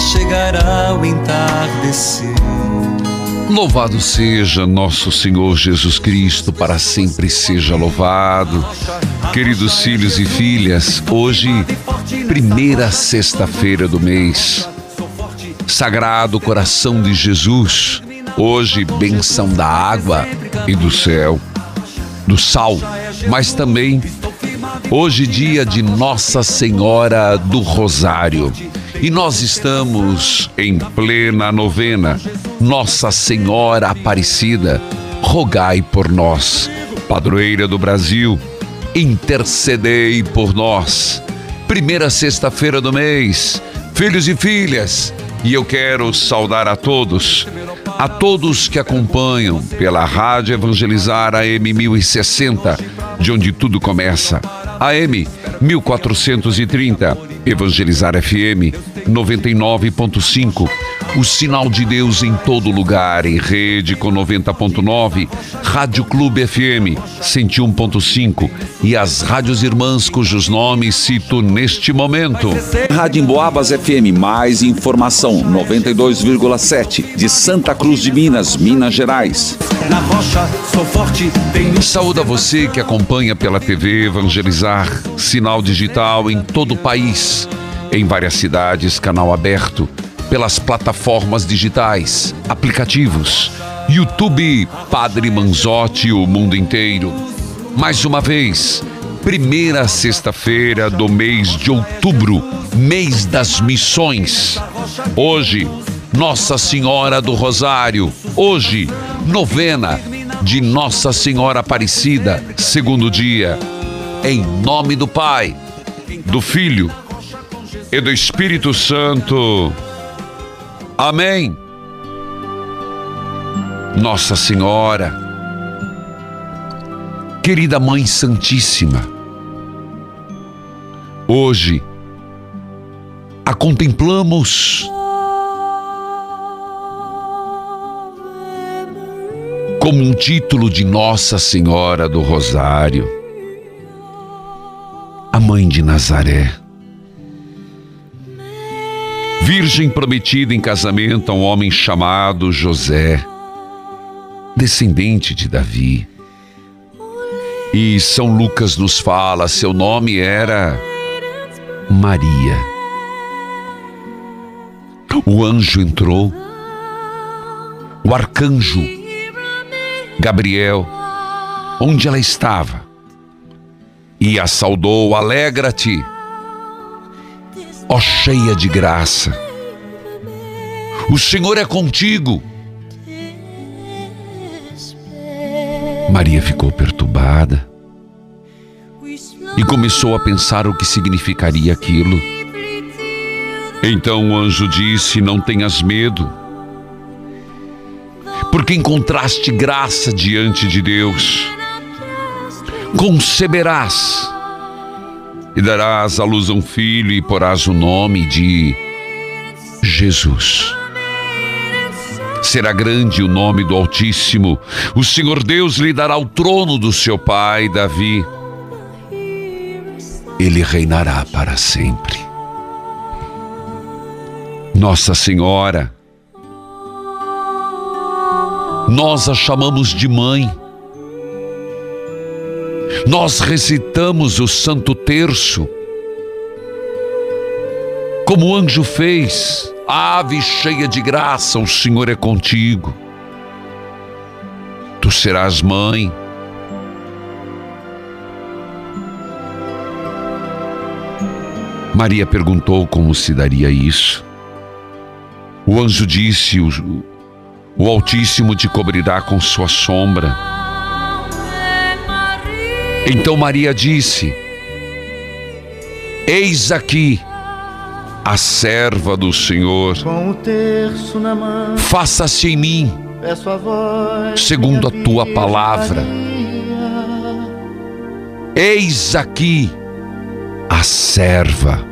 Chegará o entardecer. Louvado seja nosso Senhor Jesus Cristo, para sempre seja louvado. Queridos filhos e filhas, hoje, primeira sexta-feira do mês, Sagrado Coração de Jesus, hoje, benção da água e do céu, do sal, mas também Hoje, dia de Nossa Senhora do Rosário. E nós estamos em plena novena. Nossa Senhora Aparecida, rogai por nós. Padroeira do Brasil, intercedei por nós. Primeira sexta-feira do mês, filhos e filhas, e eu quero saudar a todos, a todos que acompanham pela Rádio Evangelizar AM 1060, de onde tudo começa. AM 1430, Evangelizar FM 99.5. O sinal de Deus em todo lugar, em rede com 90.9, Rádio Clube FM 101.5 e as rádios irmãs cujos nomes cito neste momento. Rádio Emboabas FM, mais informação, 92,7, de Santa Cruz de Minas, Minas Gerais. Na rocha sou forte, tenho Saúde a você que acompanha pela TV Evangelizar, sinal digital em todo o país, em várias cidades, canal aberto, pelas plataformas digitais, aplicativos, YouTube, Padre Manzotti, o mundo inteiro. Mais uma vez, primeira sexta-feira do mês de outubro, mês das missões. Hoje, Nossa Senhora do Rosário. Hoje, novena de Nossa Senhora Aparecida, segundo dia. Em nome do Pai, do Filho e do Espírito Santo. Amém. Nossa Senhora, querida Mãe Santíssima, hoje a contemplamos como um título de Nossa Senhora do Rosário, a Mãe de Nazaré. Virgem prometida em casamento a um homem chamado José, descendente de Davi. E São Lucas nos fala, seu nome era Maria. O anjo entrou, o arcanjo Gabriel, onde ela estava, e a saudou: Alegra-te, ó cheia de graça, o Senhor é contigo. Maria ficou perturbada e começou a pensar o que significaria aquilo. Então o anjo disse: Não tenhas medo, porque encontraste graça diante de Deus. Conceberás e darás à luz um filho e porás o nome de Jesus. Será grande o nome do Altíssimo. O Senhor Deus lhe dará o trono do seu pai Davi ele reinará para sempre. Nossa Senhora, nós a chamamos de mãe. Nós recitamos o Santo Terço, como o anjo fez, ave cheia de graça, o Senhor é contigo. Tu serás mãe Maria perguntou como se daria isso. O anjo disse: o, o Altíssimo te cobrirá com sua sombra. Então Maria disse: Eis aqui a serva do Senhor. Faça-se em mim, segundo a tua palavra. Eis aqui a serva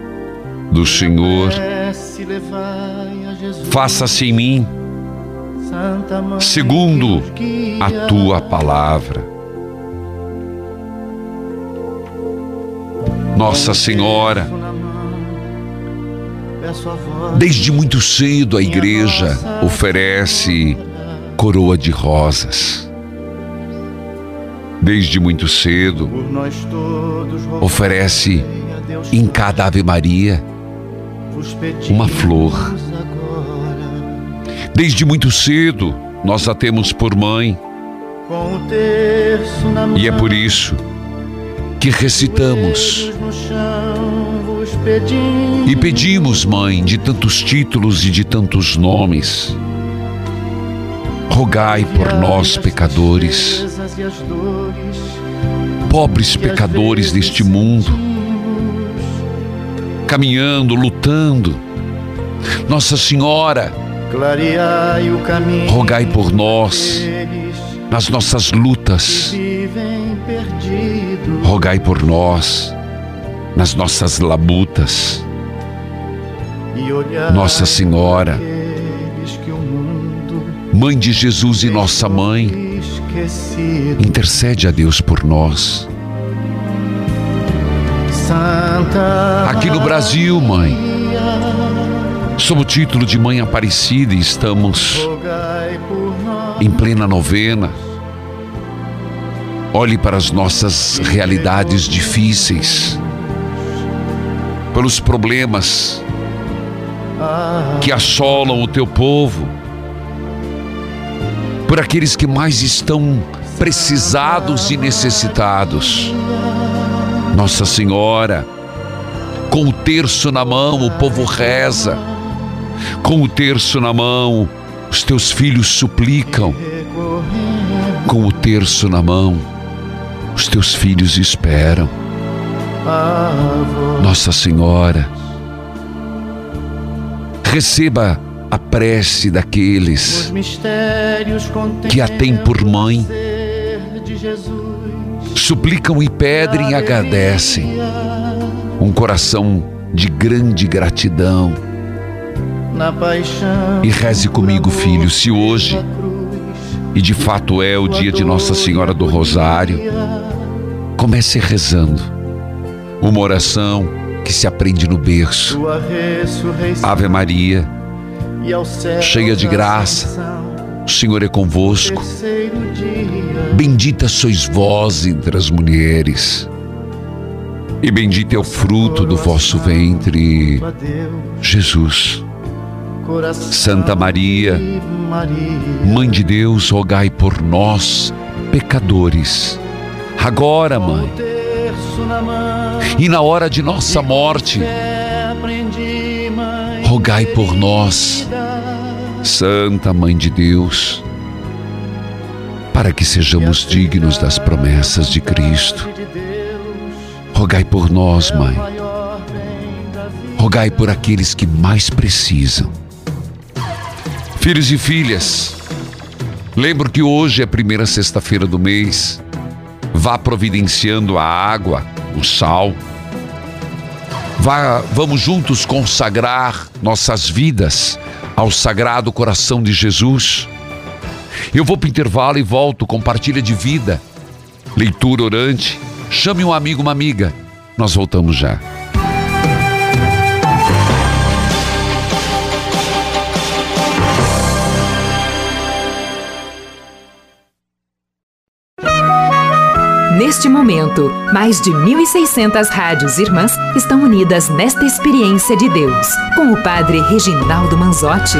do Senhor. Faça-se em mim, segundo a tua palavra. Nossa Senhora, desde muito cedo a igreja oferece coroa de rosas. Desde muito cedo oferece em cada Ave Maria uma flor. Desde muito cedo nós a temos por mãe. E é por isso que recitamos e pedimos, mãe, de tantos títulos e de tantos nomes. Rogai por nós, pecadores, pobres pecadores deste mundo caminhando, lutando. Nossa Senhora, rogai por nós nas nossas lutas. Rogai por nós nas nossas labutas. Nossa Senhora, Mãe de Jesus e nossa mãe, intercede a Deus por nós. Aqui no Brasil, mãe, sob o título de Mãe Aparecida, estamos em plena novena. Olhe para as nossas realidades difíceis, pelos problemas que assolam o teu povo, por aqueles que mais estão precisados e necessitados. Nossa Senhora. Com o terço na mão, o povo reza. Com o terço na mão, os teus filhos suplicam. Com o terço na mão, os teus filhos esperam. Nossa Senhora, receba a prece daqueles que a têm por mãe suplicam e pedem e agradecem. Um coração de grande gratidão. E reze comigo, filho, se hoje, e de fato é o dia de Nossa Senhora do Rosário, comece rezando. Uma oração que se aprende no berço. Ave Maria, cheia de graça o Senhor é convosco. Bendita sois vós entre as mulheres, e bendito é o fruto do vosso ventre, Jesus. Santa Maria, Mãe de Deus, rogai por nós, pecadores, agora, Mãe, e na hora de nossa morte, rogai por nós. Santa Mãe de Deus, para que sejamos dignos das promessas de Cristo. Rogai por nós, Mãe. Rogai por aqueles que mais precisam. Filhos e filhas, lembro que hoje é a primeira sexta-feira do mês. Vá providenciando a água, o sal. Vá, vamos juntos consagrar nossas vidas ao Sagrado Coração de Jesus. Eu vou para o intervalo e volto, compartilha de vida, leitura orante, chame um amigo, uma amiga Nós voltamos já. Neste momento, mais de 1.600 rádios irmãs estão unidas nesta experiência de Deus, com o Padre Reginaldo Manzotti.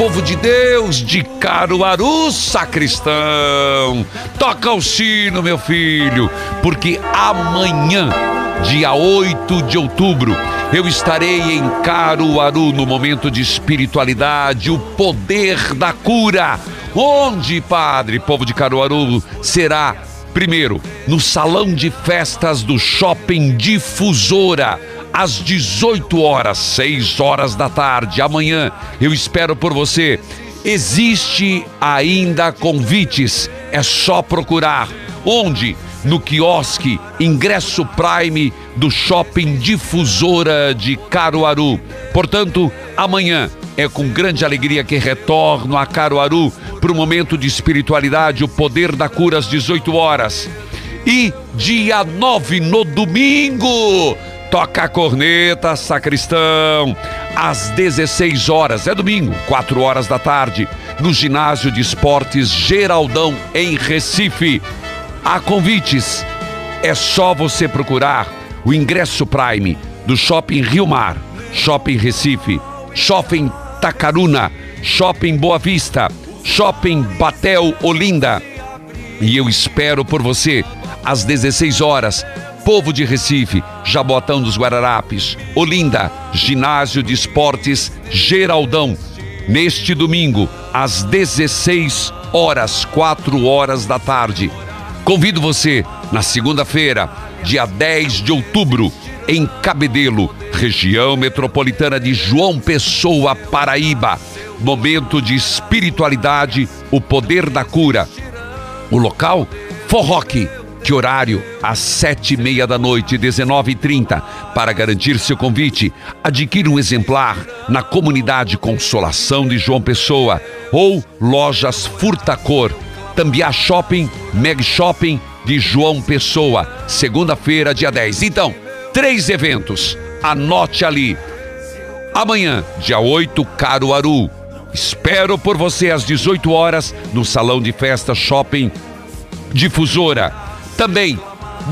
Povo de Deus, de Caruaru, sacristão, toca o sino, meu filho, porque amanhã dia 8 de outubro, eu estarei em Caruaru no momento de espiritualidade, o poder da cura. Onde, Padre, povo de Caruaru, será primeiro no salão de festas do Shopping Difusora. Às 18 horas, 6 horas da tarde, amanhã, eu espero por você. Existe ainda convites, é só procurar. Onde? no quiosque Ingresso Prime do Shopping Difusora de Caruaru. Portanto, amanhã é com grande alegria que retorno a Caruaru para o momento de espiritualidade, o poder da cura às 18 horas. E dia 9, no domingo, toca a corneta, sacristão, às 16 horas, é domingo, 4 horas da tarde, no ginásio de esportes Geraldão, em Recife. Há convites. É só você procurar o ingresso Prime do Shopping Rio Mar, Shopping Recife, Shopping Tacaruna, Shopping Boa Vista, Shopping Batel Olinda. E eu espero por você às 16 horas. Povo de Recife, Jabotão dos Guararapes, Olinda, Ginásio de Esportes Geraldão. Neste domingo, às 16 horas, 4 horas da tarde. Convido você na segunda-feira, dia 10 de outubro, em Cabedelo, região metropolitana de João Pessoa, Paraíba. Momento de espiritualidade, o poder da cura. O local? Forroque. Horário? Às sete e meia da noite, 19h30. Para garantir seu convite, adquira um exemplar na comunidade Consolação de João Pessoa ou lojas Furtacor Tambiá Shopping, Meg Shopping de João Pessoa, segunda-feira, dia 10. Então, três eventos. Anote ali. Amanhã, dia 8, Caruaru. Espero por você às 18 horas no Salão de Festa Shopping Difusora. Também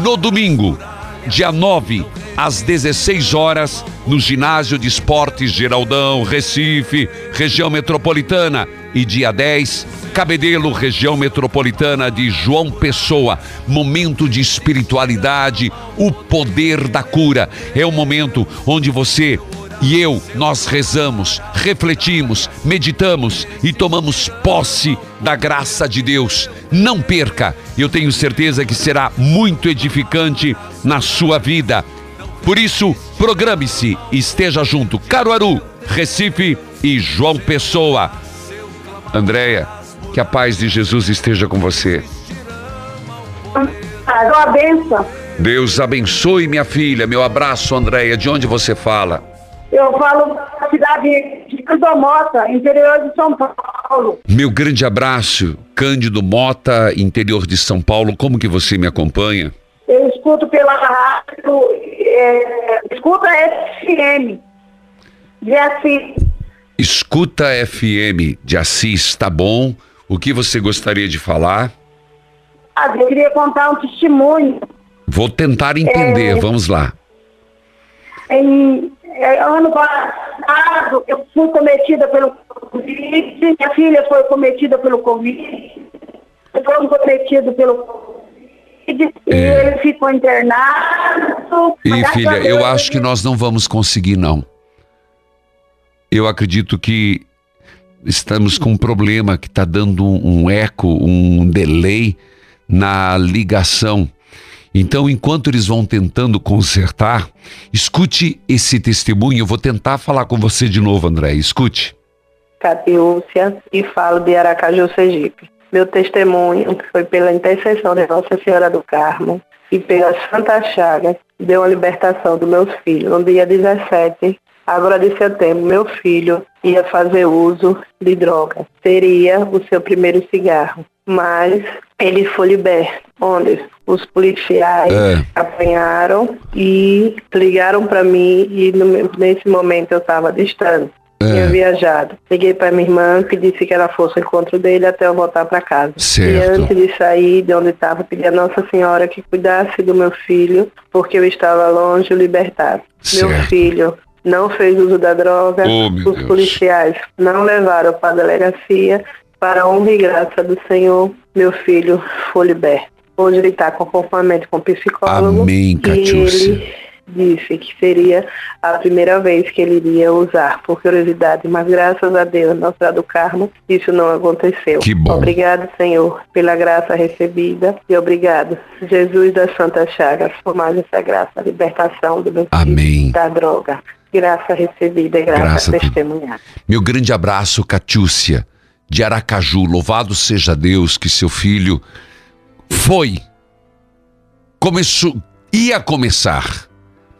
no domingo, dia 9, às 16 horas, no Ginásio de Esportes Geraldão, Recife, região metropolitana. E dia 10, Cabedelo, região metropolitana de João Pessoa. Momento de espiritualidade, o poder da cura. É o momento onde você e eu, nós rezamos, refletimos, meditamos e tomamos posse da graça de Deus. Não perca, eu tenho certeza que será muito edificante na sua vida. Por isso, programe-se e esteja junto. Caruaru, Recife e João Pessoa. Andréia, que a paz de Jesus esteja com você. a benção. Deus abençoe minha filha. Meu abraço, Andréia. De onde você fala? Eu falo da cidade de Cândido Mota, interior de São Paulo. Meu grande abraço, Cândido Mota, interior de São Paulo. Como que você me acompanha? Eu escuto pela rádio, é, escuta FM, de Assis. Escuta FM de Assis, tá bom? O que você gostaria de falar? Ah, eu queria contar um testemunho. Vou tentar entender, É. vamos lá. Em ano passado, eu fui cometida pelo Covid, minha filha foi cometida pelo Covid, eu fui cometido pelo Covid, e É. ele ficou internado. E filha, eu acho que nós não vamos conseguir, não. Eu acredito que estamos com um problema que está dando um eco, um delay na ligação. Então, enquanto eles vão tentando consertar, escute esse testemunho. Eu vou tentar falar com você de novo, André. Escute. Catiúcia e falo de Aracaju, Sergipe. Meu testemunho foi pela intercessão de Nossa Senhora do Carmo e pela Santa Chaga, deu a libertação dos meus filhos no dia 17, Agora, de setembro, meu filho ia fazer uso de droga. Seria o seu primeiro cigarro. Mas ele foi liberto. Onde os policiais É. apanharam e ligaram para mim e no- nesse momento eu estava distante. Tinha viajado. Liguei para minha irmã, que disse que ela fosse ao encontro dele até eu voltar para casa. E Certo. antes de sair de onde estava, pedi a Nossa Senhora que cuidasse do meu filho, porque eu estava longe, o libertado. Meu Certo. filho não fez uso da droga. Oh, meu Os Deus. policiais não levaram para a delegacia. Para a honra e graça do Senhor, meu filho foi liberto. Hoje ele está com acompanhamento com psicólogo. Amém, E Catiúcia. ele disse que seria a primeira vez que ele iria usar por curiosidade, mas graças a Deus, Nossa Senhora do Carmo, isso não aconteceu. Que bom. Obrigado, Senhor, pela graça recebida e obrigado, Jesus das Santas Chagas, por mais essa graça, a libertação do meu filho Amém. da droga. Graça recebida e graça, Graça testemunhada. Meu grande abraço, Catiúcia, de Aracaju. Louvado seja Deus que seu filho foi, começou, ia começar,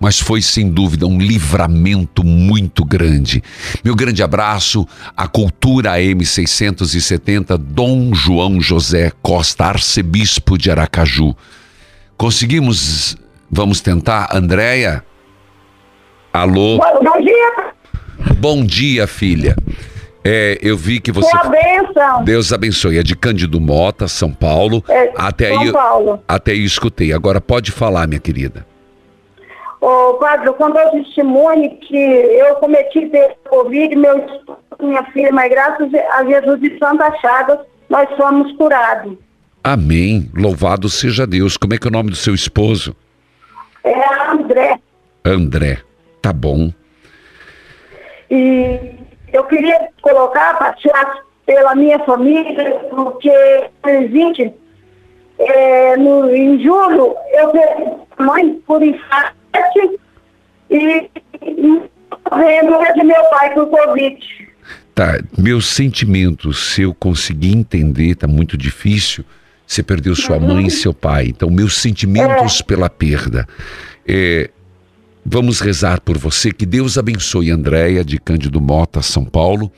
mas foi sem dúvida um livramento muito grande. Meu grande abraço à Cultura M670, Dom João José Costa, arcebispo de Aracaju. Conseguimos, vamos tentar, Andréia? Alô? Bom, bom dia, Bom dia, filha. É, eu vi que você. sua bênção. Deus abençoe. É de Cândido Mota, São Paulo. É, até São aí, Paulo. até aí eu escutei. Agora pode falar, minha querida. Ô, padre, quando eu testemunho que eu cometi Covid, meu esposo, minha filha, mas graças a Jesus de Santa Chagas, nós fomos curados. Amém. Louvado seja Deus. Como é que é o nome do seu esposo? É André. André. Tá bom. E eu queria colocar tirar pela minha família, porque em 20, é, no, em julho, eu perdi a mãe por infarto e em novembro de meu pai por Covid. Tá. Meus sentimentos, se eu conseguir entender, tá muito difícil. Você perdeu sua mãe e seu pai. Então, meus sentimentos pela perda. É, vamos rezar por você. Que Deus abençoe Andréia de Cândido Mota, São Paulo.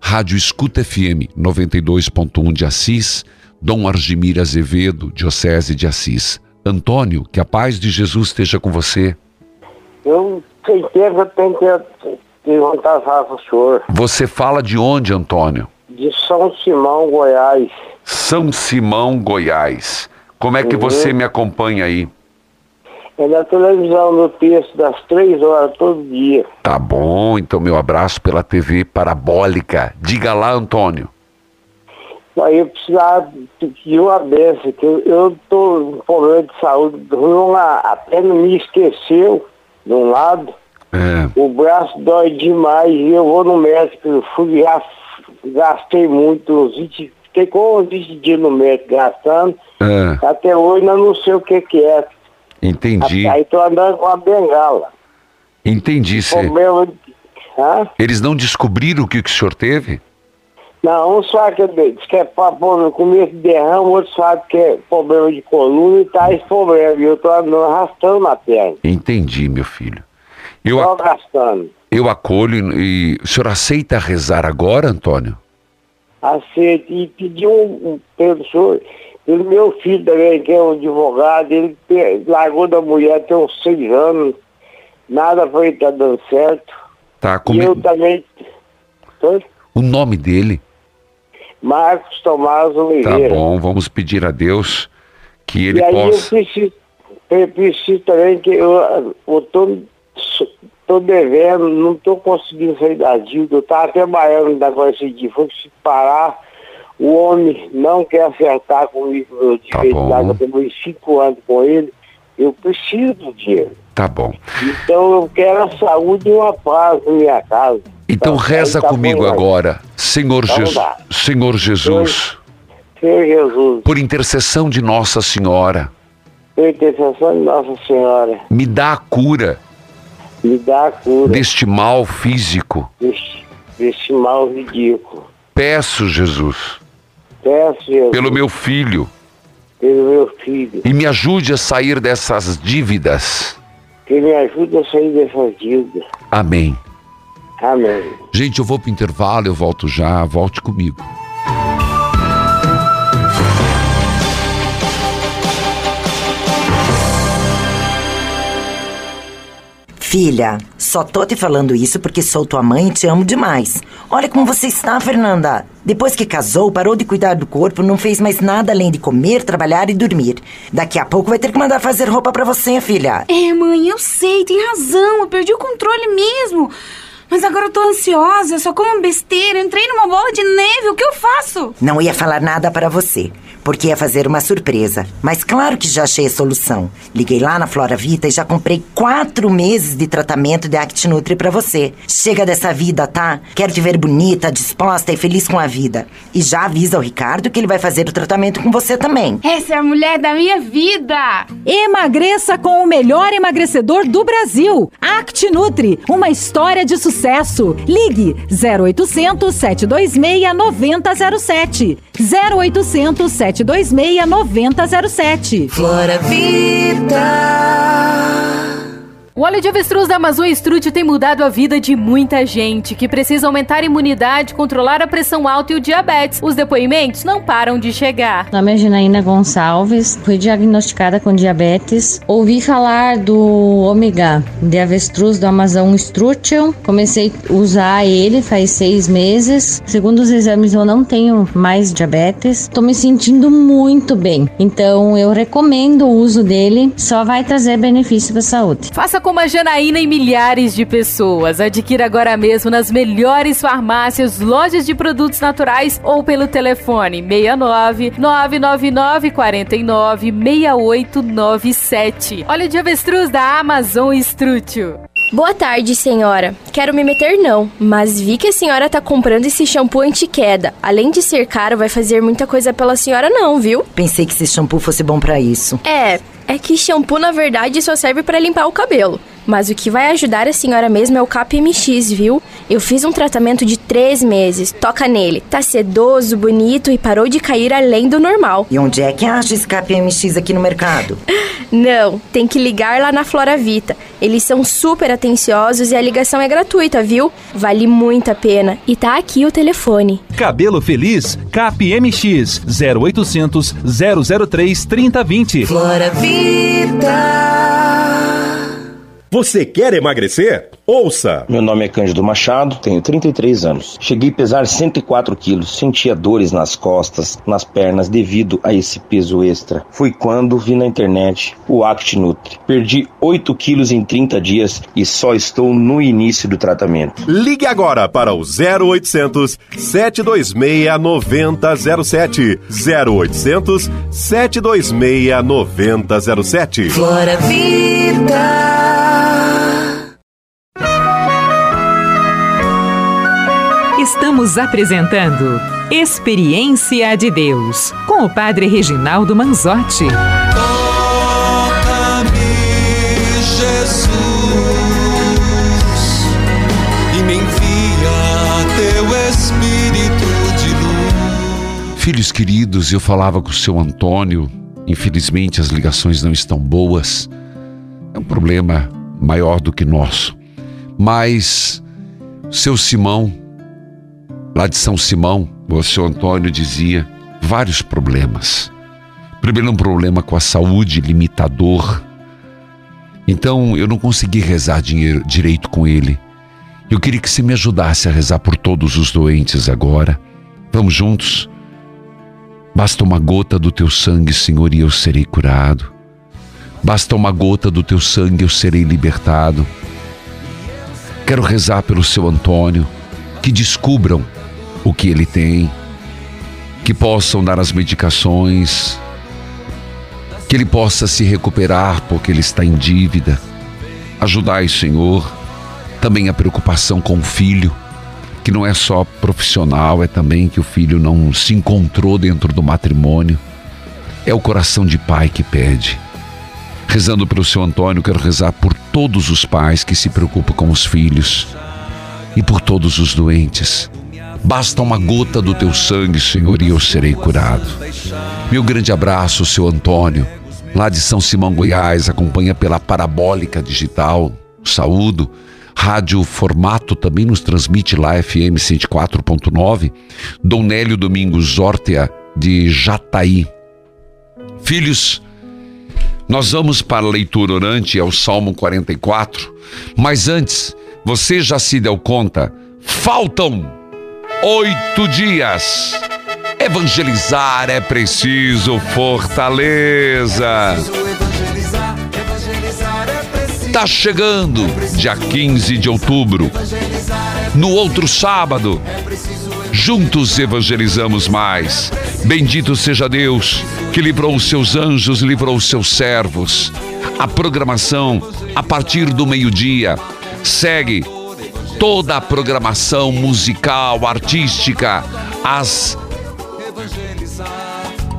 Rádio Escuta FM 92.1 de Assis. Dom Argimir Azevedo, Diocese de Assis. Antônio, que a paz de Jesus esteja com você. Eu sem tempo eu tenho que perguntar para o senhor. Você fala de onde, Antônio? De São Simão, Goiás. São Simão, Goiás. Como é que Uhum. você me acompanha aí? É na televisão no texto das três horas todo dia. Tá bom, então meu abraço pela TV parabólica. Diga lá, Antônio. Aí eu precisava de uma benção, que eu, tô com problema de saúde, uma, a perna me esqueceu de um lado, É, o braço dói demais e eu vou no médico, eu fui, já gastei muito, uns 20, fiquei com uns 20 dias no médico gastando, é, até hoje eu não sei o que que é. Entendi. Aí tô andando com a bengala. Entendi. Cê... De... Hã? Eles não descobriram o que, que o senhor teve? Não, um só que diz que é problema começo de derrame, outro sabe que é problema de coluna e tá esse problema. E eu tô andando arrastando na perna. Entendi, meu filho. Eu, Só a- gastando. eu acolho e, e o senhor aceita rezar agora, Antônio? Aceito. E pedi um, um pelo senhor, pelo meu filho também, que é um advogado, ele largou da mulher tem uns seis anos, nada foi tá dando certo. Tá, E como é- eu também. Tô- o nome dele? Marcos Tomás Tá Oliveira. bom, vamos pedir a Deus que ele e aí possa. eu preciso, eu preciso também que eu, eu tô, tô devendo, não tô conseguindo sair da dívida, eu tava trabalhando agora esse dia, foi se parar, o homem não quer acertar comigo Tá direito, bom. lá, eu cinco anos com ele, eu preciso do dinheiro. Tá bom. Então eu quero a saúde e uma paz na minha casa. Então Tá, reza tá comigo agora. Senhor, Jesus, lá. Senhor Jesus, Senhor Jesus, por intercessão de Nossa Senhora, por intercessão de Nossa Senhora, me dá a cura me dá a cura deste mal físico. deste, deste mal ridículo. Peço, Jesus, Peço, Jesus, pelo meu filho, pelo meu filho, e me ajude a sair dessas dívidas. que me ajude a sair dessas dívidas. Amém. Amém. Gente, eu vou pro intervalo, eu volto já, volte comigo. Filha, só tô te falando isso porque sou tua mãe e te amo demais. Olha como você está, Fernanda. Depois que casou, parou de cuidar do corpo, não fez mais nada além de comer, trabalhar e dormir. Daqui a pouco vai ter que mandar fazer roupa para você, filha. É, mãe, eu sei, tem razão. Eu perdi o controle mesmo. Mas agora eu tô ansiosa, só como besteira, entrei numa bola de neve, o que eu faço? Não ia falar nada para você, porque ia fazer uma surpresa. Mas claro que já achei a solução. Liguei lá na Flora Vita e já comprei quatro meses de tratamento de ActiNutri para você. Chega dessa vida, tá? Quero te ver bonita, disposta e feliz com a vida. E já avisa ao Ricardo que ele vai fazer o tratamento com você também. Essa é a mulher da minha vida! Emagreça com o melhor emagrecedor do Brasil. ActiNutri, uma história de sucesso. Ligue 0800 726 9007. 0800 726 9007. Flora Vida. O óleo de avestruz da Amazon Estrute tem mudado a vida de muita gente que precisa aumentar a imunidade, controlar a pressão alta e o diabetes. Os depoimentos não param de chegar. Meu nome é Janaína Gonçalves, fui diagnosticada com diabetes. Ouvi falar do ômega de avestruz do Amazon Strution. Comecei a usar ele faz seis meses. Segundo os exames, eu não tenho mais diabetes. Estou me sentindo muito bem. Então, eu recomendo o uso dele. Só vai trazer benefício para a saúde. Faça como a Janaína e milhares de pessoas. Adquira agora mesmo nas melhores farmácias, lojas de produtos naturais ou pelo telefone 69 999 49 6897. Óleo de avestruz da Amazon Estrútil. Boa tarde, senhora. Quero me meter não, mas vi que a senhora tá comprando esse shampoo anti-queda. Além de ser caro, vai fazer muita coisa pela senhora não, viu? Pensei que esse shampoo fosse bom para isso. É, é que shampoo na verdade só serve para limpar o cabelo. Mas o que vai ajudar a senhora mesmo é o KPMX, viu? Eu fiz um tratamento de três meses. Toca nele. Tá sedoso, bonito e parou de cair além do normal. E onde é que acha esse KPMX aqui no mercado? Não, tem que ligar lá na Flora Vita. Eles são super atenciosos e a ligação é gratuita, viu? Vale muito a pena. E tá aqui o telefone. Cabelo Feliz, KPMX 0800 003 3020. Flora Vida. Você quer emagrecer? Ouça! Meu nome é Cândido Machado, tenho 33 anos. Cheguei a pesar 104 quilos, sentia dores nas costas, nas pernas devido a esse peso extra. Foi quando vi na internet o ActNutri. Perdi 8 quilos em 30 dias e só estou no início do tratamento. Ligue agora para o 0800 726 9007. 0800 726 9007. Flora Vida. Estamos apresentando Experiência de Deus com o Padre Reginaldo Manzotti. Toca-me, Jesus, e me envia teu Espírito de luz. Filhos queridos, eu falava com o seu Antônio. Infelizmente as ligações não estão boas. É um problema maior do que nosso. Mas seu Simão, lá de São Simão, o seu Antônio dizia vários problemas. Primeiro, um problema com a saúde, limitador. Então, eu não consegui rezar dinheiro, direito com ele. Eu queria que você me ajudasse a rezar por todos os doentes agora. Vamos juntos? Basta uma gota do teu sangue, Senhor, e eu serei curado. Basta uma gota do teu sangue, eu serei libertado. Quero rezar pelo seu Antônio, que descubram o que ele tem, que possam dar as medicações, que ele possa se recuperar porque ele está em dívida. Ajudai, Senhor, também a preocupação com o filho, que não é só profissional, é também que o filho não se encontrou dentro do matrimônio. É o coração de pai que pede. Rezando pelo seu Antônio, quero rezar por todos os pais que se preocupam com os filhos e por todos os doentes. Basta uma gota do teu sangue, Senhor, e eu serei curado. Meu grande abraço, seu Antônio, lá de São Simão, Goiás, acompanha pela Parabólica Digital. Saúdo. Rádio Formato também nos transmite lá FM 104.9. Dom Nélio Domingos Ortea de Jataí. Filhos, nós vamos para a leitura orante, é o Salmo 44. Mas antes, você já se deu conta? Faltam oito dias. Evangelizar é preciso, fortaleza. Tá chegando, dia 15 de outubro. No outro sábado, juntos evangelizamos mais. Bendito seja Deus que livrou os seus anjos, livrou os seus servos. A programação, a partir do meio-dia, segue toda a programação musical, artística, às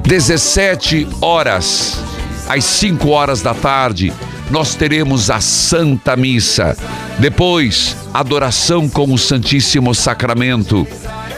17 horas, às 5 horas da tarde, nós teremos a Santa Missa. Depois, adoração com o Santíssimo Sacramento.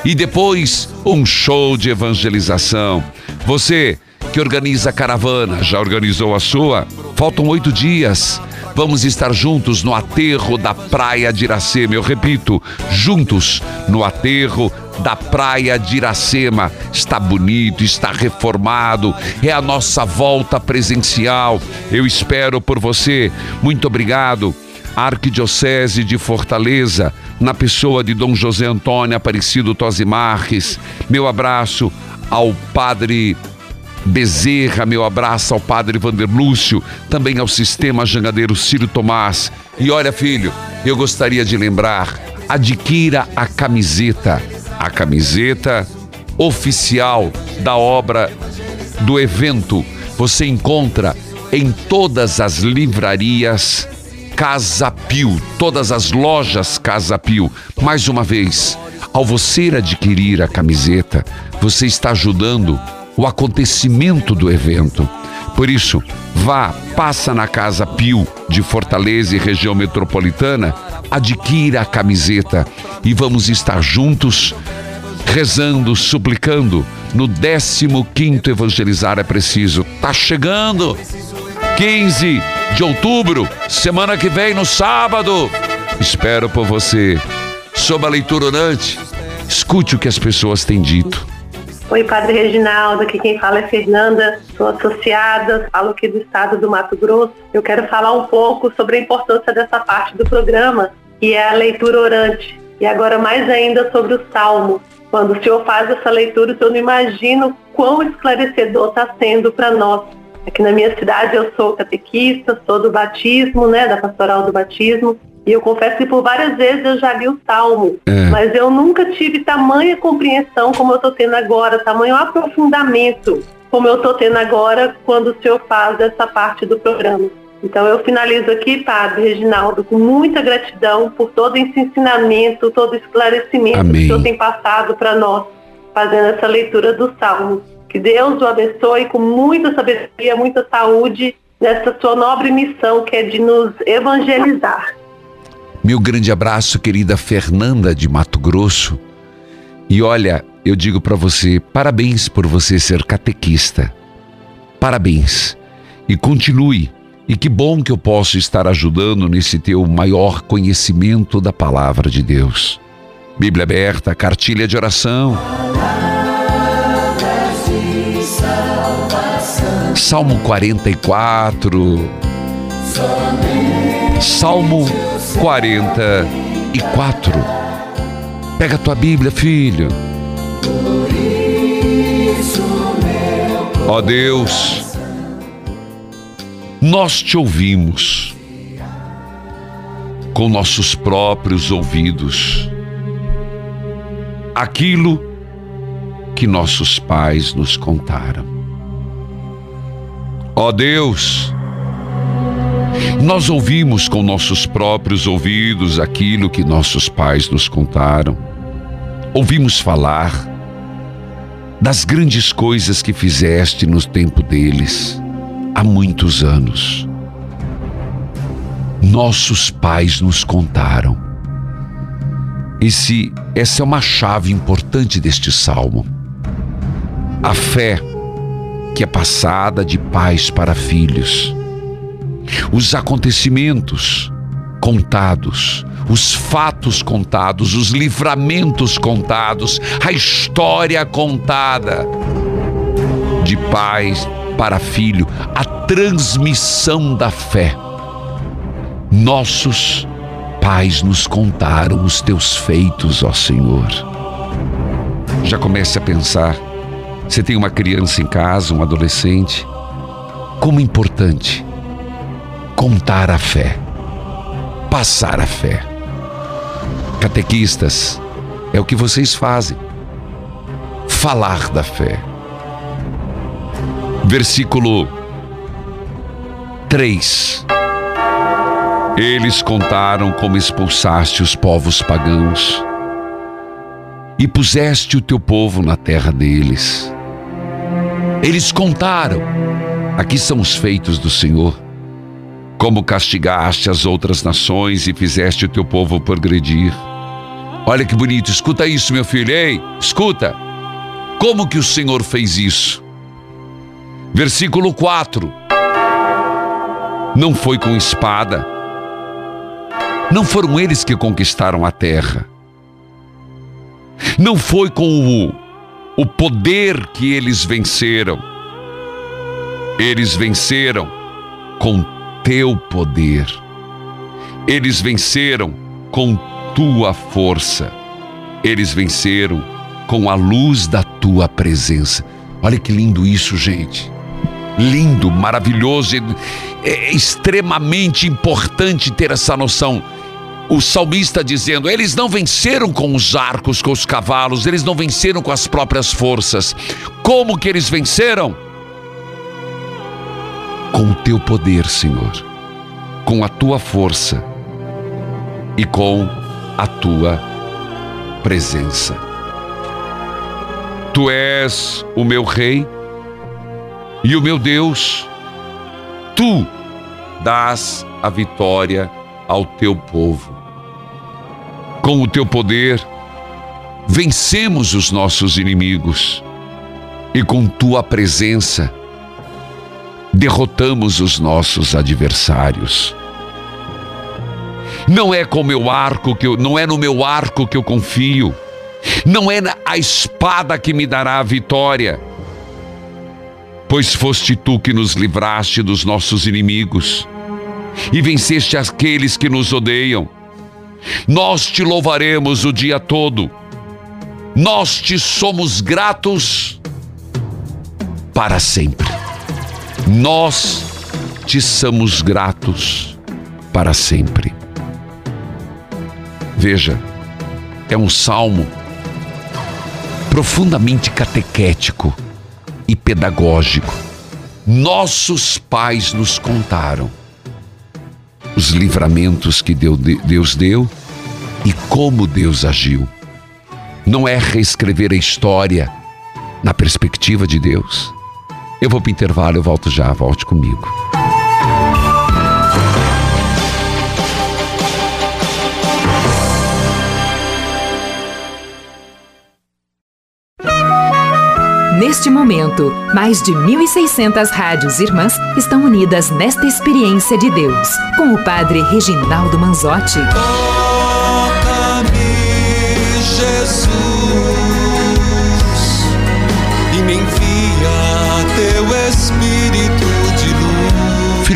E depois, um show de evangelização. Você que organiza caravana, já organizou a sua? Faltam oito dias. Vamos estar juntos no aterro da Praia de Iracema. Eu repito, juntos no aterro da Praia de Iracema. Está bonito, está reformado, é a nossa volta presencial. Eu espero por você. Muito obrigado. Arquidiocese de Fortaleza, na pessoa de Dom José Antônio Aparecido Tosi Marques. Meu abraço ao Padre Bezerra, meu abraço ao Padre Vanderlúcio, também ao Sistema Jangadeiro Ciro Tomás. E olha, filho, eu gostaria de lembrar: adquira a camiseta, a camiseta oficial da obra do evento. Você encontra em todas as livrarias Casa Pio, todas as lojas Casa Pio. Mais uma vez, ao você adquirir a camiseta, você está ajudando o acontecimento do evento. Por isso, vá, passa na Casa Pio de Fortaleza e região metropolitana, adquira a camiseta e vamos estar juntos rezando, suplicando no 15 Evangelizar é Preciso. Tá chegando! 15 de outubro, semana que vem, no sábado. Espero por você. Sob a leitura orante, escute o que as pessoas têm dito. Oi, Padre Reginaldo, aqui quem fala é Fernanda, sou associada, falo aqui do estado do Mato Grosso. Eu quero falar um pouco sobre a importância dessa parte do programa, que é a leitura orante. E agora mais ainda sobre o Salmo. Quando o senhor faz essa leitura, eu não imagino quão esclarecedor está sendo para nós. Aqui na minha cidade eu sou catequista, sou do batismo, né, da pastoral do batismo. E eu confesso que por várias vezes eu já li o Salmo, é. mas eu nunca tive tamanha compreensão como eu estou tendo agora, tamanho aprofundamento como eu estou tendo agora quando o senhor faz essa parte do programa. Então eu finalizo aqui, Padre Reginaldo, com muita gratidão por todo esse ensinamento, todo esse esclarecimento Amém. que o senhor tem passado para nós, fazendo essa leitura do Salmo. Que Deus o abençoe com muita sabedoria, muita saúde nessa sua nobre missão que é de nos evangelizar. Meu grande abraço, querida Fernanda de Mato Grosso. E olha, eu digo para você, parabéns por você ser catequista. Parabéns. E continue. E que bom que eu posso estar ajudando nesse teu maior conhecimento da palavra de Deus. Bíblia aberta, cartilha de oração. Salmo 44. Salmo 44. Pega a tua Bíblia, filho. Ó oh Deus, nós te ouvimos com nossos próprios ouvidos. Aquilo que nossos pais nos contaram. Ó oh Deus, nós ouvimos com nossos próprios ouvidos aquilo que nossos pais nos contaram. Ouvimos falar das grandes coisas que fizeste no tempo deles, há muitos anos. Nossos pais nos contaram. Esse, essa é uma chave importante deste salmo. A fé que é passada de pais para filhos os acontecimentos contados, os fatos contados, os livramentos contados, a história contada de pai para filho, a transmissão da fé. Nossos pais nos contaram os teus feitos, ó Senhor. Já comece a pensar. Você tem uma criança em casa, um adolescente. Como importante contar a fé, passar a fé. Catequistas, é o que vocês fazem. Falar da fé. Versículo 3. Eles contaram como expulsaste os povos pagãos e puseste o teu povo na terra deles. Eles contaram. Aqui são os feitos do Senhor. Como castigaste as outras nações e fizeste o teu povo progredir. Olha que bonito, escuta isso, meu filho. Ei, escuta. Como que o Senhor fez isso? Versículo 4. Não foi com espada. Não foram eles que conquistaram a terra. Não foi com o, o poder que eles venceram. Eles venceram com teu poder. Eles venceram com tua força. Eles venceram com a luz da tua presença. Olha que lindo isso, gente. Lindo, maravilhoso. É extremamente importante ter essa noção. O salmista dizendo: eles não venceram com os arcos, com os cavalos, eles não venceram com as próprias forças. Como que eles venceram? Com o teu poder, Senhor, com a tua força e com a tua presença. Tu és o meu rei e o meu Deus, tu dás a vitória ao teu povo. Com o teu poder, vencemos os nossos inimigos e com tua presença, derrotamos os nossos adversários. Não é com meu arco que eu, não é no meu arco que eu confio. Não é a espada que me dará a vitória. Pois foste tu que nos livraste dos nossos inimigos e venceste aqueles que nos odeiam. Nós te louvaremos o dia todo. Nós te somos gratos para sempre. Nós te somos gratos para sempre. Veja, é um salmo profundamente catequético e pedagógico. Nossos pais nos contaram os livramentos que Deus deu e como Deus agiu. Não é reescrever a história na perspectiva de Deus. Eu vou para o intervalo, eu volto já, volte comigo. Neste momento, mais de 1.600 rádios irmãs estão unidas nesta experiência de Deus, com o Padre Reginaldo Manzotti.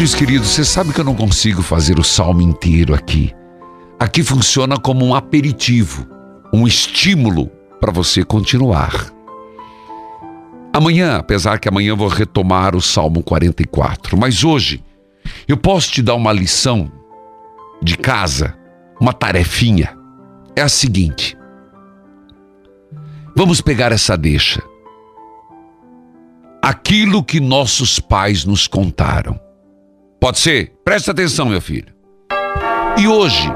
Filhos queridos, você sabe que eu não consigo fazer o salmo inteiro aqui. Aqui funciona como um aperitivo, um estímulo para você continuar. Amanhã, apesar que amanhã eu vou retomar o Salmo 44, mas hoje eu posso te dar uma lição de casa, uma tarefinha. É a seguinte: vamos pegar essa deixa. Aquilo que nossos pais nos contaram. Pode ser? Presta atenção, meu filho. E hoje,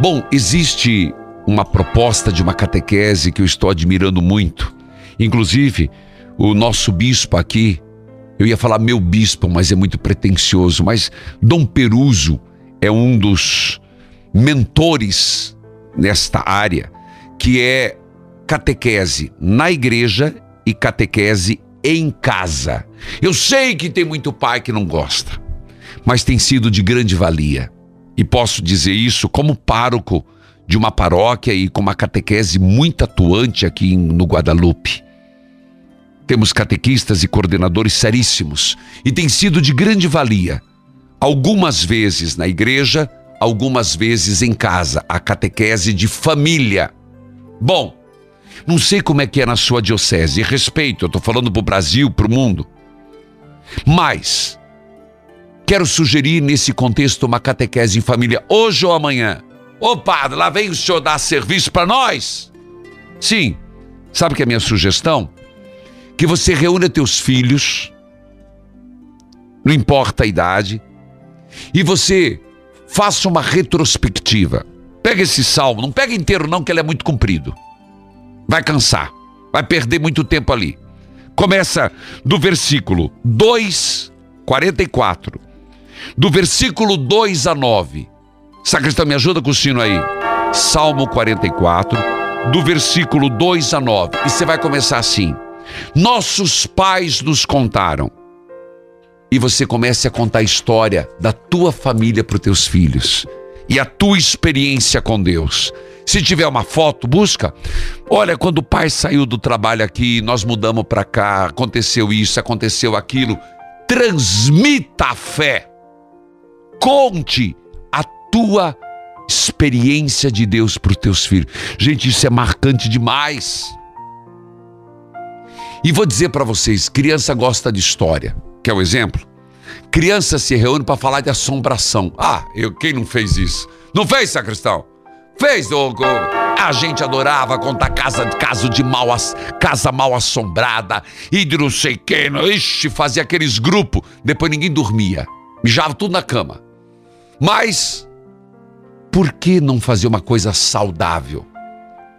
bom, existe uma proposta de uma catequese que eu estou admirando muito Inclusive, o nosso bispo aqui, eu ia falar meu bispo, mas é muito pretensioso, mas Dom Peruso é um dos mentores nesta área, que é catequese na igreja e catequese em casa. Eu sei que tem muito pai que não gosta, mas tem sido de grande valia. E posso dizer isso como pároco de uma paróquia e com uma catequese muito atuante aqui no Guadalupe. Temos catequistas e coordenadores seríssimos e tem sido de grande valia. Algumas vezes na igreja, algumas vezes em casa, a catequese de família. Bom, não sei como é que é na sua diocese, respeito, eu estou falando para o Brasil, para o mundo. Mas, quero sugerir nesse contexto uma catequese em família, hoje ou amanhã. Ô padre, lá vem o senhor dar serviço para nós? Sim, sabe que é a minha sugestão? Que você reúna teus filhos, não importa a idade, e você faça uma retrospectiva. Pega esse salmo, não pega inteiro não, que ele é muito comprido. Vai cansar, vai perder muito tempo ali. Começa do versículo 2, 44. Do versículo 2 a 9. Sacristão, me ajuda com o sino aí. Salmo 44, do versículo 2 a 9. E você vai começar assim. Nossos pais nos contaram. E você começa a contar a história da tua família para os teus filhos. E a tua experiência com Deus. Se tiver uma foto, busca. Olha, quando o pai saiu do trabalho aqui, nós mudamos para cá, aconteceu isso, aconteceu aquilo. Transmita a fé. Conte a tua experiência de Deus para os teus filhos. Gente, isso é marcante demais. E vou dizer para vocês, criança gosta de história. Quer o um exemplo? Criança se reúne para falar de assombração. Ah, eu, quem não fez isso? Não fez, sacristão? Fez, Dogo. A gente adorava contar casa, caso de mal, casa mal assombrada e de não sei quem. Ixi, fazia aqueles grupos. Depois ninguém dormia. Mijava tudo na cama. Mas, por que não fazer uma coisa saudável?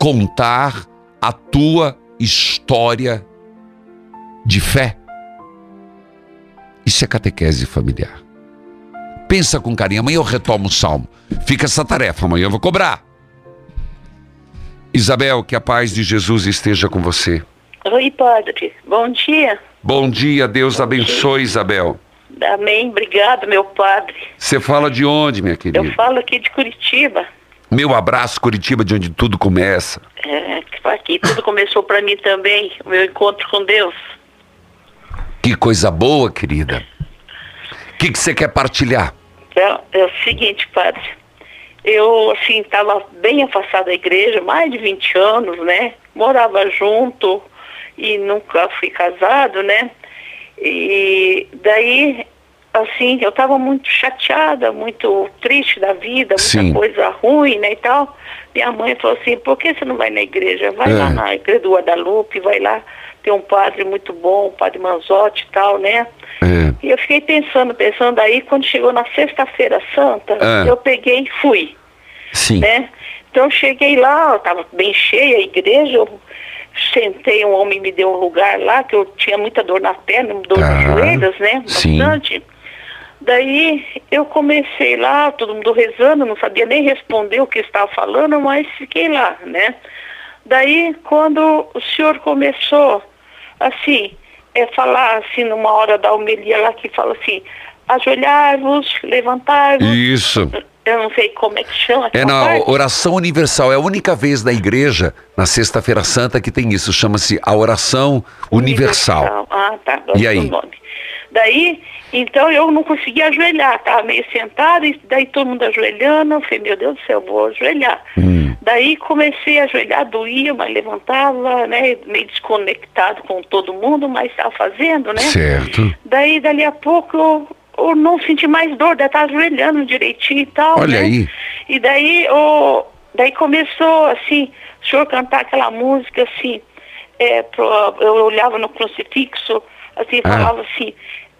Contar a tua história de fé. Isso é catequese familiar. Pensa com carinho. Amanhã eu retomo o salmo. Fica essa tarefa. Amanhã eu vou cobrar. Isabel, que a paz de Jesus esteja com você. Oi, padre. Bom dia. Bom dia. Deus Bom abençoe, dia. Isabel. Amém. Obrigado, meu padre. Você fala de onde, minha querida? Eu falo aqui de Curitiba. Meu abraço, Curitiba, de onde tudo começa. É, aqui tudo começou para mim também, o meu encontro com Deus. Que coisa boa, querida. O que, que você quer partilhar? É, é o seguinte, padre. Eu, assim, estava bem afastada da igreja, mais de 20 anos, né? Morava junto e nunca fui casado, né? E daí, assim, eu estava muito chateada, muito triste da vida, muita Sim. coisa ruim, né, e tal. Minha mãe falou assim, por que você não vai na igreja? Vai É. lá na igreja do Guadalupe, vai lá, tem um padre muito bom, o padre Manzotti e tal, né? É. E eu fiquei pensando, pensando aí, quando chegou na sexta-feira santa, É. eu peguei e fui, Sim. né? Então eu cheguei lá, estava bem cheia a igreja, eu sentei, um homem me deu um lugar lá, que eu tinha muita dor na perna, dor nas Ah, joelhas, né? sim. Bastante. Daí eu comecei lá, todo mundo rezando, não sabia nem responder o que estava falando, mas fiquei lá, né? Daí quando o senhor começou, assim, é falar assim, numa hora da homilia lá que fala assim, ajoelhar-vos, levantar-vos. Isso. Eu não sei como é que chama. É na parte. oração universal. É a única vez na igreja, na Sexta-feira Santa, que tem isso. Chama-se a oração universal. Ah, tá. E aí? nome. Daí, então eu não conseguia ajoelhar, estava meio sentada, e daí todo mundo ajoelhando, eu falei, meu Deus do céu, eu vou ajoelhar. Hum. Daí comecei a ajoelhar, doía, mas levantava, né, meio desconectado com todo mundo, mas estava fazendo, né? Certo. Daí, dali a pouco, eu, eu não senti mais dor, daí estava ajoelhando direitinho e tal, Olha né? aí. E daí, o, daí começou, assim, o senhor cantar aquela música, assim, é, pro- eu olhava no crucifixo, assim, Ah. falava assim,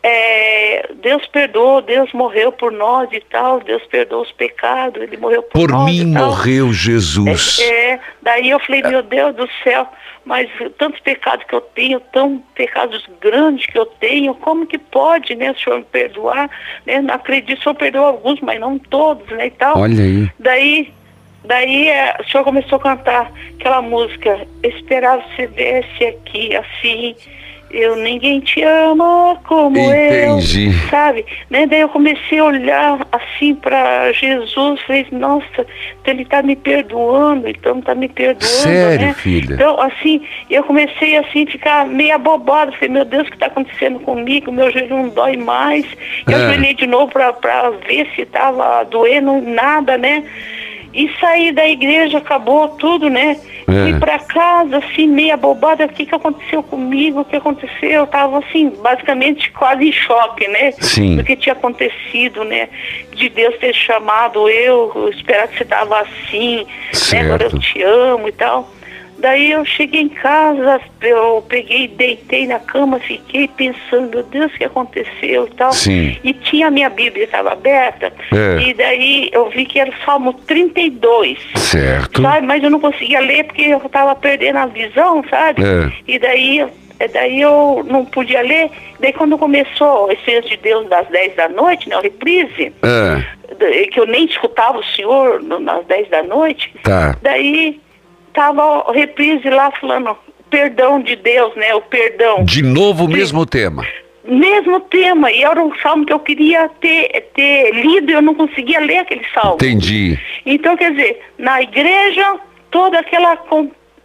é, Deus perdoou, Deus morreu por nós e tal, Deus perdoou os pecados, Ele morreu por, Por nós mim e tal. morreu Jesus. É, daí eu falei, meu Deus do céu, mas tantos pecados que eu tenho, tão pecados grandes que eu tenho, como que pode, né, o senhor me perdoar? Né? Não acredito, o senhor perdoou alguns, mas não todos, né, e tal. Olha aí. Daí, daí é, o senhor começou a cantar aquela música, esperava você viesse aqui, assim, eu ninguém te ama como Entendi. eu, sabe? Né? Daí eu comecei a olhar assim para Jesus, falei, nossa, ele tá me perdoando, então tá me perdoando, Sério, né? filha? Então, assim, eu comecei assim ficar meio abobada, falei, meu Deus, o que tá acontecendo comigo? Meu joelho não dói mais. Eu É. de novo para ver se tava doendo nada, né? E saí da igreja, acabou tudo, né? É. Fui pra casa, assim, meia bobada, o que que aconteceu comigo, o que aconteceu? Eu tava, assim, basicamente quase em choque, né? Sim. Do que tinha acontecido, né? De Deus ter chamado eu, esperar que você tava assim, né? Agora eu Certo. te amo e tal. Daí eu cheguei em casa, eu peguei, deitei na cama, fiquei pensando, meu Deus, o que aconteceu e tal. Sim. E tinha a minha Bíblia, estava aberta, É. e daí eu vi que era o Salmo 32. Certo. Sabe? Mas eu não conseguia ler porque eu estava perdendo a visão, sabe? É. E daí, eh, daí eu não podia ler. Daí quando começou esse Anjo de Deus das 10 da noite, né, o reprise, É, que eu nem escutava o senhor nas 10 da noite, tá. daí tava reprise lá falando perdão de Deus, né? O perdão. De novo o mesmo tema. Mesmo tema, e era um salmo que eu queria ter, ter lido e eu não conseguia ler aquele salmo. Entendi. Então, quer dizer, na igreja, toda aquela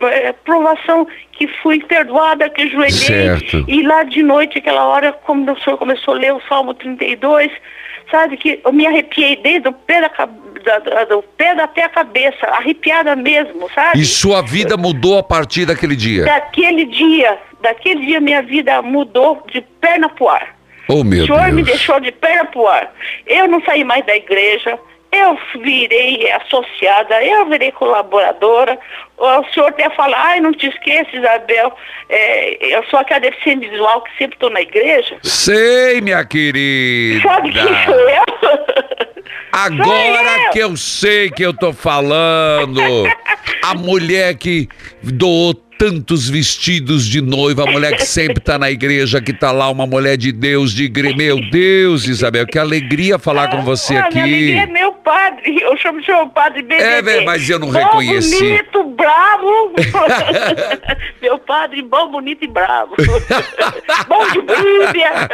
eh, provação que fui perdoada, que ajoelhei, Certo. e lá de noite, aquela hora, como o senhor começou a ler o Salmo 32, sabe, que eu me arrepiei desde o pé da- do pé até a cabeça, arrepiada mesmo, sabe? E sua vida mudou a partir daquele dia. Daquele dia, daquele dia minha vida mudou de perna pro ar. Oh, meu o senhor me Deus. deixou de perna pro ar. Eu não saí mais da igreja, eu virei associada, eu virei colaboradora. O senhor até fala, ai, não te esqueça, Isabel, é, eu sou aquela deficiente visual que sempre estou na igreja. Sei, minha querida. Sabe quem sou eu? Agora que eu sei que eu tô falando. A mulher que doou tantos vestidos de noiva, a mulher que sempre tá na igreja, que tá lá, uma mulher de Deus, de igreja. Meu Deus, Isabel, que alegria falar com você Ah, minha alegria é aqui. meu padre, eu chamo de meu padre BBB. É, velho, mas eu não bom, reconheci. bonito, bravo. meu padre bom, bonito e bravo. bom de Bíblia.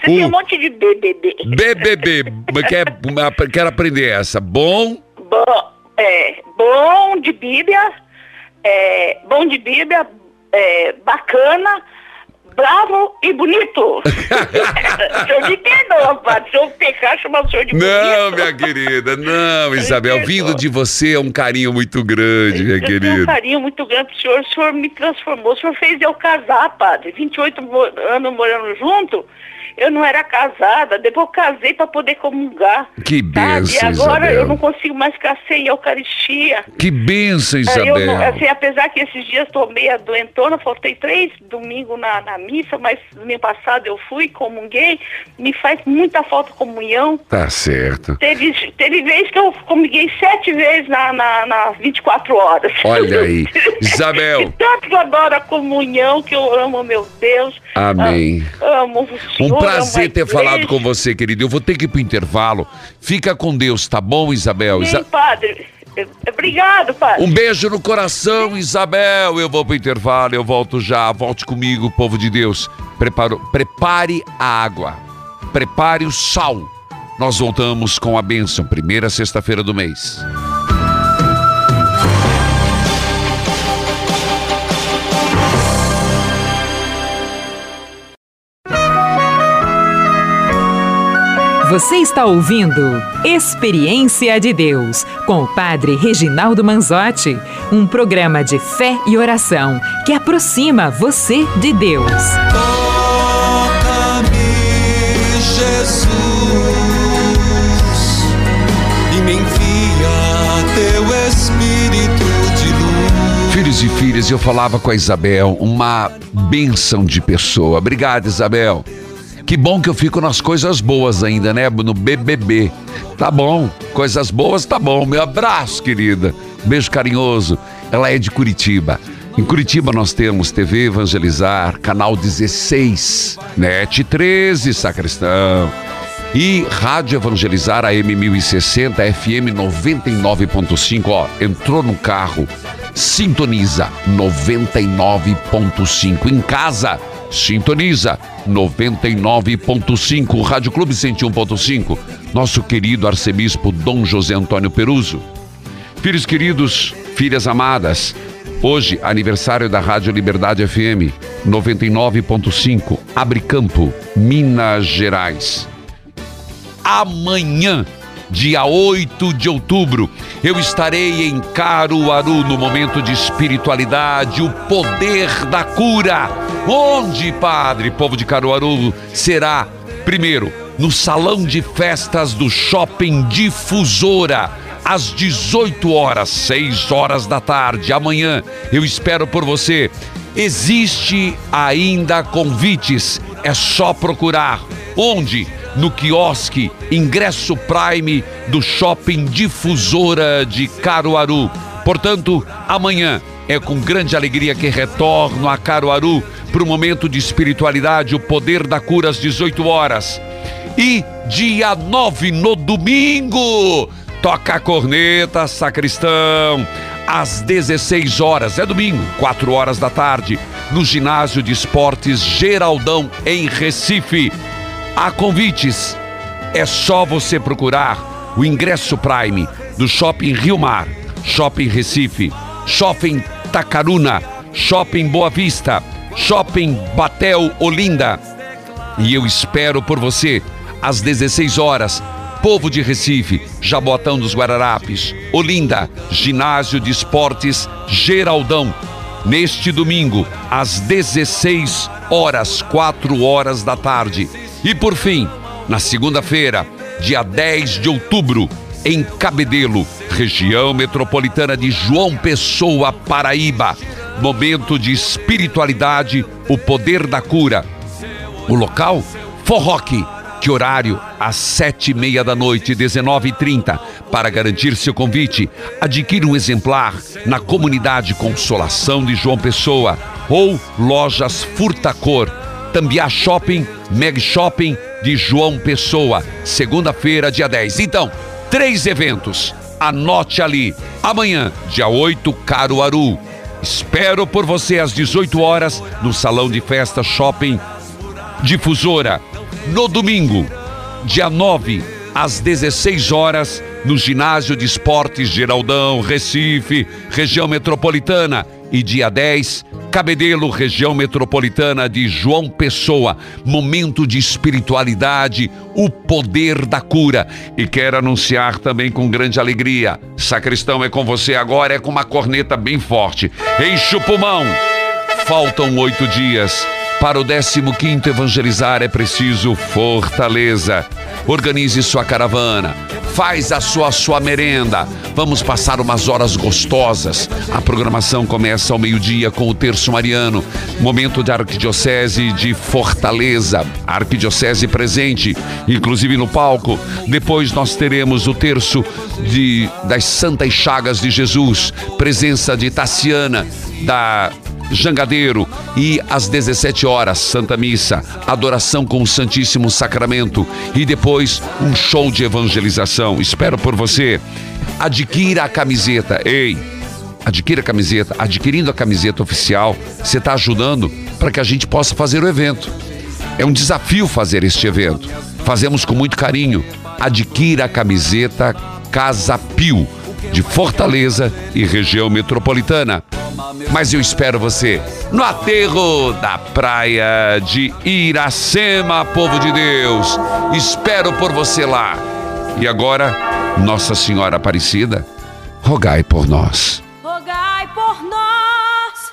Você tem um monte de BBB. BBB, quer, quero aprender essa. Bom, Bom, é, bom de Bíblia, é, bom de Bíblia, é, bacana, bravo e bonito. o senhor me perdoa, padre. Se eu pecar, chamar o senhor de Não, bonito. minha querida, não, Isabel. Vindo de você é um carinho muito grande, minha Eu tenho um querida. carinho muito grande pro senhor. O senhor me transformou. O senhor fez eu casar, padre. 28 mo- anos morando junto. Eu não era casada. Depois eu casei para poder comungar. Que? E benção, agora eu não Isabel. consigo mais ficar sem Eucaristia. Que benção, É, Eu não, Isabel. assim, apesar que esses dias estou meia doentona, faltei três domingos na, na missa, mas domingo passado eu fui, comunguei, me faz muita falta comunhão. Tá certo. Teve, teve vez que eu comunguei sete vezes na, na, na 24 horas. Olha aí. Isabel. Tanto que eu adoro a comunhão, que eu amo meu Deus. Amém. Ah, amo o Um prazer ter falado com você, querido. Eu vou ter que ir pro intervalo. Fica com Deus, tá bom, Isabel? Sim, Isa- padre. Obrigado, padre. Um beijo no coração, Isabel. Eu vou pro intervalo, eu volto já. Volte comigo, povo de Deus. Preparo, prepare a água. Prepare o sal. Nós voltamos com a bênção, primeira sexta-feira do mês. Você está ouvindo Experiência de Deus com o Padre Reginaldo Manzotti, um programa de fé e oração que aproxima você de Deus. Toca-me, Jesus, e me envia teu Espírito de luz. Filhos e filhas, eu falava com a Isabel, uma benção de pessoa. Obrigado, Isabel. Que bom que eu fico nas coisas boas ainda, né? No BBB. Tá bom, coisas boas, tá bom. Meu abraço, querida. Beijo carinhoso. Ela é de Curitiba. Em Curitiba nós temos TV Evangelizar, canal 16, NET 13, Sacristão. E Rádio Evangelizar AM 1060, FM 99.5. Ó, entrou no carro, sintoniza 99.5. Em casa, Sintoniza 99.5, Rádio Clube 101.5. Nosso querido arcebispo Dom José Antônio Peruso. Filhos queridos, filhas amadas, hoje aniversário da Rádio Liberdade FM 99.5, Abre Campo, Minas Gerais. Amanhã dia 8 de outubro, eu estarei em Caruaru no momento de espiritualidade, o poder da cura. Onde, Padre, povo de Caruaru, será primeiro no salão de festas do Shopping Difusora às 18 horas, 6 horas da tarde. Amanhã eu espero por você. Existe ainda convites, é só procurar. Onde? No quiosque Ingresso Prime do Shopping Difusora de Caruaru. Portanto, amanhã é com grande alegria que retorno a Caruaru para o momento de espiritualidade, o poder da cura às 18 horas. E dia 9, no domingo, toca a corneta, sacristão, às 16 horas, é domingo, 4 horas da tarde, no ginásio de esportes Geraldão, em Recife. Há convites. É só você procurar o ingresso Prime do Shopping Rio Mar, Shopping Recife, Shopping Tacaruna, Shopping Boa Vista, Shopping Batel Olinda. E eu espero por você às 16 horas. Povo de Recife, Jabotão dos Guararapes, Olinda, Ginásio de Esportes Geraldão. Neste domingo, às 16 horas, 4 horas da tarde. E por fim, na segunda-feira, dia 10 de outubro, em Cabedelo, região metropolitana de João Pessoa, Paraíba. Momento de espiritualidade, o poder da cura. O local? Forroque. Que horário? Às sete e meia da noite, 19h30. Para garantir seu convite, adquira um exemplar na comunidade Consolação de João Pessoa ou lojas Furtacor Tambiá Shopping, Meg Shopping de João Pessoa, segunda-feira, dia 10. Então, três eventos. Anote ali. Amanhã, dia 8, Caruaru. Espero por você às 18 horas no Salão de Festa Shopping Difusora. No domingo, dia 9, às 16 horas, no Ginásio de Esportes Geraldão, Recife, região metropolitana. E dia 10, Cabedelo, região metropolitana de João Pessoa. Momento de espiritualidade, o poder da cura. E quero anunciar também com grande alegria: Sacristão é com você agora, é com uma corneta bem forte. Enche o pulmão. Faltam oito dias. Para o 15 evangelizar é preciso fortaleza. Organize sua caravana faz a sua sua merenda. Vamos passar umas horas gostosas. A programação começa ao meio-dia com o terço mariano, momento da Arquidiocese de Fortaleza, Arquidiocese presente, inclusive no palco. Depois nós teremos o terço de das Santas Chagas de Jesus, presença de Tassiana da Jangadeiro e às 17 horas, Santa Missa, adoração com o Santíssimo Sacramento e depois um show de evangelização. Espero por você. Adquira a camiseta. Ei, adquira a camiseta. Adquirindo a camiseta oficial, você está ajudando para que a gente possa fazer o evento. É um desafio fazer este evento. Fazemos com muito carinho. Adquira a camiseta Casa Pio, de Fortaleza e região metropolitana. Mas eu espero você no aterro da praia de Iracema, povo de Deus. Espero por você lá. E agora, Nossa Senhora Aparecida, rogai por nós. Rogai por nós,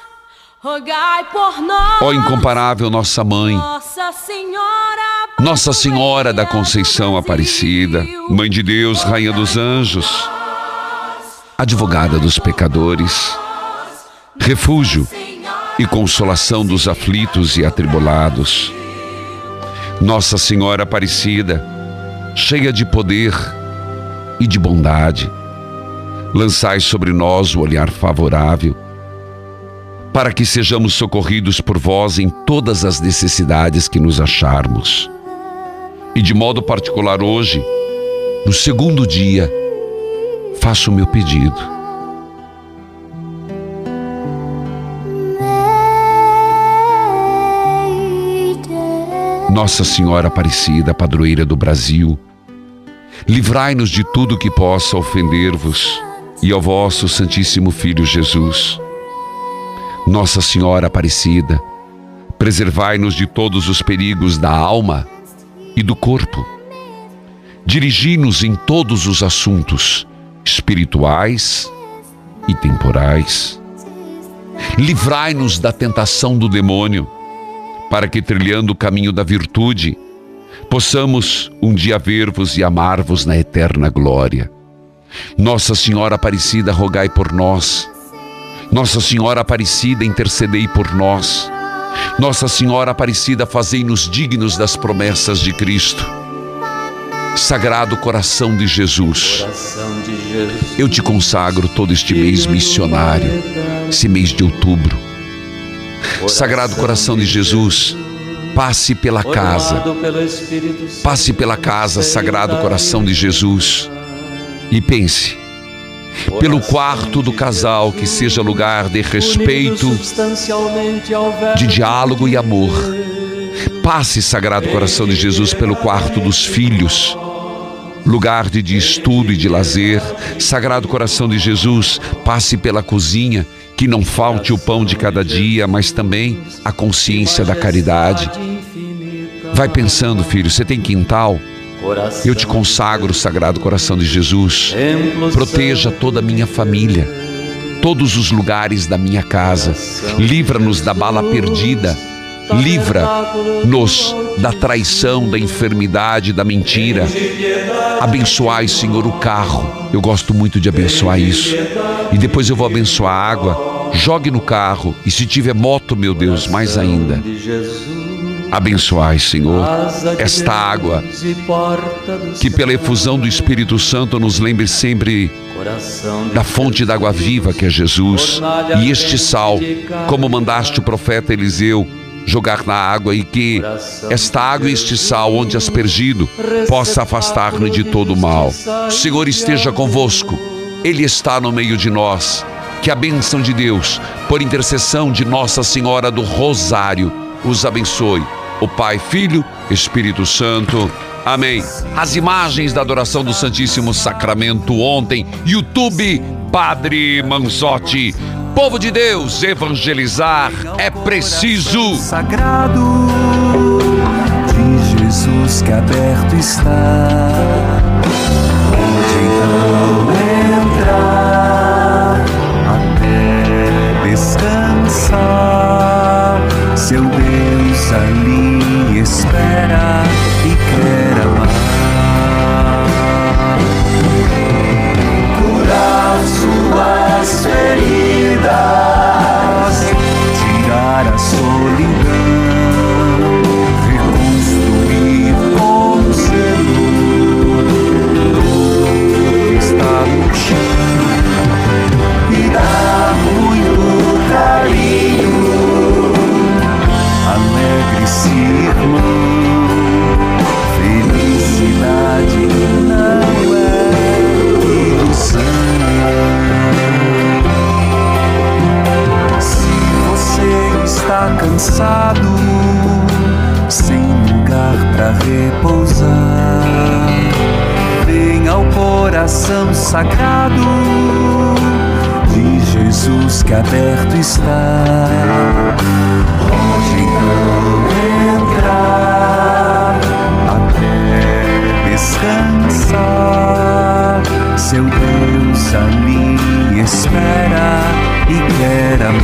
rogai por nós. Ó incomparável nossa mãe, Nossa Senhora, Nossa Senhora da Conceição Aparecida, Mãe de Deus, Rainha dos Anjos, advogada dos pecadores, refúgio e consolação dos aflitos e atribulados. Nossa Senhora Aparecida, cheia de poder e de bondade, lançai sobre nós o olhar favorável, para que sejamos socorridos por vós em todas as necessidades que nos acharmos. E de modo particular hoje, no segundo dia, faço o meu pedido. Nossa Senhora Aparecida, padroeira do Brasil, livrai-nos de tudo que possa ofender-vos e ao vosso Santíssimo Filho Jesus. Nossa Senhora Aparecida, preservai-nos de todos os perigos da alma e do corpo. Dirigi-nos em todos os assuntos espirituais e temporais. Livrai-nos da tentação do demônio, para que, trilhando o caminho da virtude, possamos um dia ver-vos e amar-vos na eterna glória. Nossa Senhora Aparecida, rogai por nós. Nossa Senhora Aparecida, intercedei por nós. Nossa Senhora Aparecida, fazei-nos dignos das promessas de Cristo. Sagrado coração de Jesus, eu te consagro todo este mês missionário, esse mês de outubro. Sagrado coração de Jesus, passe pela casa, passe pela casa, Sagrado coração de Jesus, e pense, pelo quarto do casal, que seja lugar de respeito, de diálogo e amor. Passe, Sagrado Coração de Jesus, pelo quarto dos filhos, lugar de, de estudo e de lazer. Sagrado Coração de Jesus, passe pela cozinha, que não falte o pão de cada dia, mas também a consciência da caridade. Vai pensando, filho, você tem quintal? Eu te consagro, Sagrado Coração de Jesus. Proteja toda a minha família, todos os lugares da minha casa. Livra-nos da bala perdida. Livra-nos da traição, da enfermidade, da mentira. Abençoai, Senhor, o carro. Eu gosto muito de abençoar isso. E depois eu vou abençoar a água. Jogue no carro. E se tiver moto, meu Deus, mais ainda. Abençoai, Senhor, esta água, que pela efusão do Espírito Santo nos lembre sempre da fonte da água viva que é Jesus, e este sal, como mandaste o profeta Eliseu jogar na água, e que esta água e este sal, onde aspergido, possa afastar-nos de todo o mal. O Senhor esteja convosco, Ele está no meio de nós. Que a bênção de Deus, por intercessão de Nossa Senhora do Rosário, os abençoe o Pai, Filho, Espírito Santo. Amém. As imagens da adoração do Santíssimo Sacramento ontem, YouTube, Padre Manzotti. Povo de Deus, evangelizar é preciso. Sagrado de Jesus que aberto está. Onde então entrar até descansar. Seu Deus ali espera Alegre-se, irmão. Felicidade não é ilusão. Se você está cansado, sem lugar para repousar, vem ao coração sagrado de Jesus que aberto está. Pode então descansar. Seu Deus ali espera e quer amar.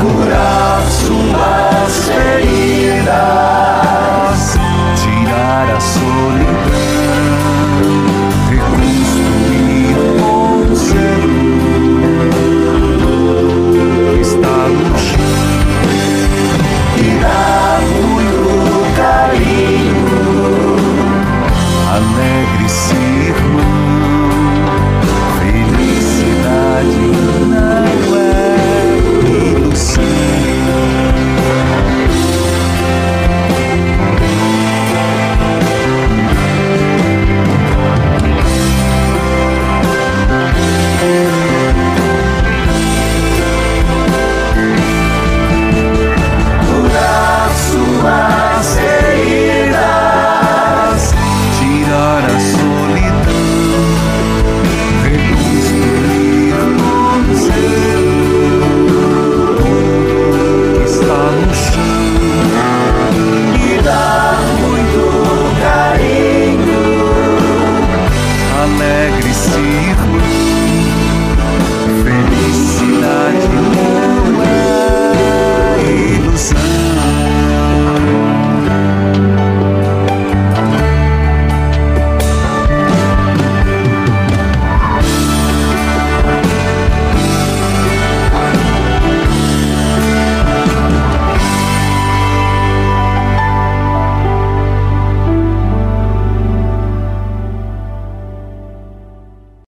Curar suas feridas.